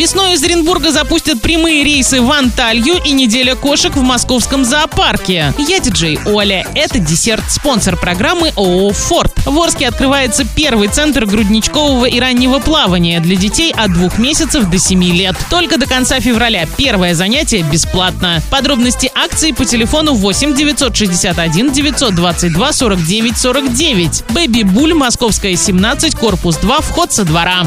Весной из Оренбурга запустят прямые рейсы в Анталью и неделя кошек в московском зоопарке. Я диджей Оля. Это десерт, спонсор программы ООО «Форд». В Орске открывается первый центр грудничкового и раннего плавания для детей от двух месяцев до 7 лет. Только до конца февраля первое занятие бесплатно. Подробности акции по телефону 8 961 922 49 49. Бэби Буль, Московская, 17, корпус 2, вход со двора.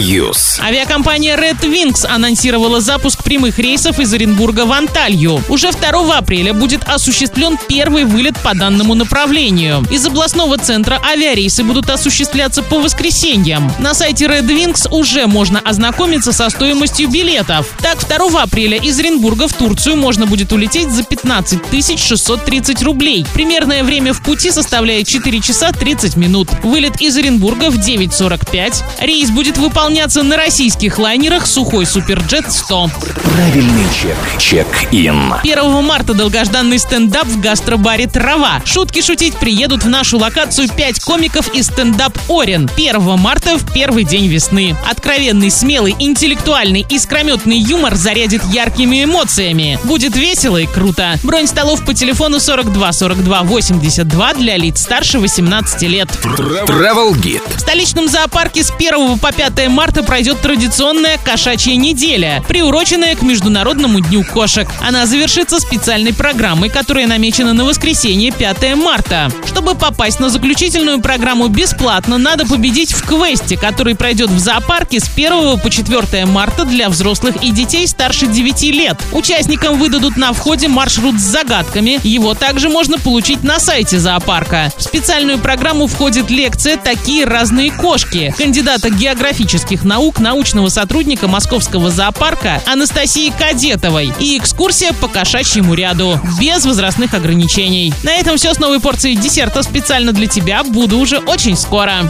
News. Авиакомпания Red Wings анонсировала запуск прямых рейсов из Оренбурга в Анталью. Уже 2 апреля будет осуществлен первый вылет по данному направлению. Из областного центра авиарейсы будут осуществляться по воскресеньям. На сайте Red Wings уже можно ознакомиться со стоимостью билетов. Так, 2 апреля из Оренбурга в Турцию можно будет улететь за 15 630 рублей. Примерное время в пути составляет 4 часа 30 минут. Вылет из Оренбурга в 9.45. Рейс будет выполняться на российских лайнерах «Сухой Суперджет 100». Правильный чек. Чек-ин. 1 марта долгожданный стендап в гастробаре «Трава». Шутки шутить приедут в нашу локацию 5 комиков из стендап «Орен». 1 марта в первый день весны. Откровенный, смелый, интеллектуальный, искрометный юмор зарядит яркими эмоциями. Будет весело и круто. Бронь столов по телефону 42 42 82 для лиц старше 18 лет. Travel Guide. В столичном зоопарке с 1 по 5 марта пройдет традиционная кошачья неделя, приуроченная к Международному дню кошек. Она завершится специальной программой, которая намечена на воскресенье 5 марта. Чтобы попасть на заключительную программу бесплатно, надо победить в квесте, который пройдет в зоопарке с 1 по 4 марта для взрослых и детей старше 9 лет. Участникам выдадут на входе маршрут с загадками. Его также можно получить на сайте зоопарка. В специальную программу входит лекция «Такие разные кошки» кандидата географических наук, научного сотрудника Московского зоопарка Анастасии Кадетовой и экскурсия по кошачьему ряду без возрастных ограничений. На этом все с новой порцией десерта специально для тебя. Буду уже очень скоро.